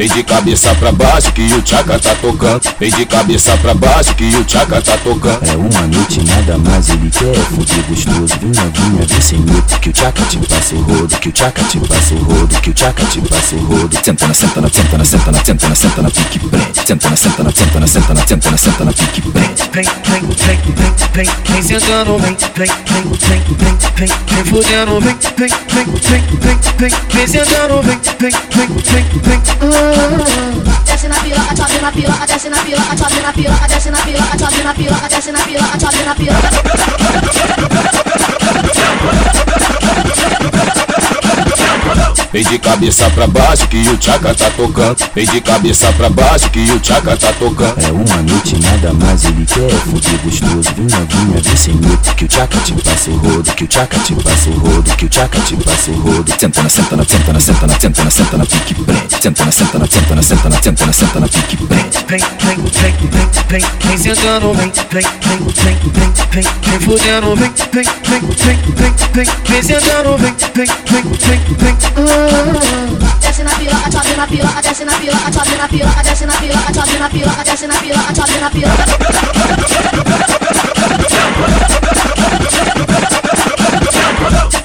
vem de cabeça pra baixo que o tchaca tá tocando. Vem de cabeça pra baixo que o tchaca tá tocando. É uma noite nada mais, ele quer fuder gostoso. Vem novinha, vem sem medo, que o tchaca te passa o rodo, que o tchaca te passa o rodo, que o tchaca te passa o rodo. Senta na, senta na, senta na, senta na, senta na, senta na, pique prende. Senta na, senta na, senta na, senta na, senta na, senta na, pique prende. Vem, vem, vem, vem, vem, vem sentando, vem, vem, vem, vem, vem, vem, vem fudendo, vem, vem, vem, vem, vem, vem, vem sentando, vem, vem, vem, vem, vem. Desce na piroca, chove na piroca, desce na piroca, chove na piroca, desce na piroca, chove na piroca, desce na piroca, chove na piroca. Vem de cabeça pra baixo que o tchaca tá tocando. Vem de cabeça pra baixo que o tchaca tá tocando. É uma noite nada mais, ele quer fuder gostoso. Vem novinha, vem sem medo, que o tchaca te passa o rodo, que o tchaca te passa o rodo, que o tchaca te passa o rodo. Senta na, senta na, senta na, senta na, senta na, senta na, pique prende. Senta na, senta na, senta na, senta na, senta na, senta na, pique prende. Vem, vem, vem, vem, vem, vem sentando, vem, vem, vem, vem, vem, vem, vem fudendo, vem, vem, vem, vem, vem, vem, vem sentando, vem, vem, vem, vem, vem. Desce na piroca, na piroca, desce na piroca, na piroca, desce na piroca, na piroca, desce na piroca, na piroca.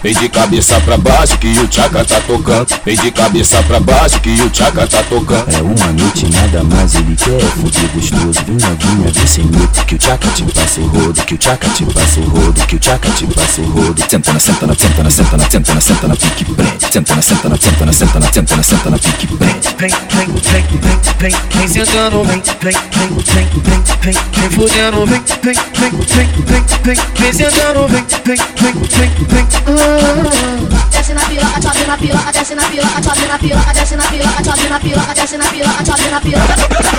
Vem de cabeça pra baixo que o tchaca tá tocando. Vem de cabeça pra baixo que o tchaca tá tocando. É uma noite nada mais, ele quer fuder gostoso. Vem novinha, vem sem medo, que o tchaca te passa o rodo, que o tchaca te passa o rodo, que o tchaca te passa o rodo. Senta na, senta na, senta na, senta na, senta na, senta na, pique prende. Senta na, senta na, senta na, senta na, senta na, senta na, pique prende. Vem, vem, vem, vem, vem, vem sentando, vem, vem, vem, vem, vem, vem, vem fudendo, vem, vem, vem, vem, vem, vem, vem sentando, vem, vem, vem, vem, vem. Desce na piroca, chove na piroca, desce na piroca, chove na piroca, desce na piroca, chove na piroca, desce na piroca, chove na piroca.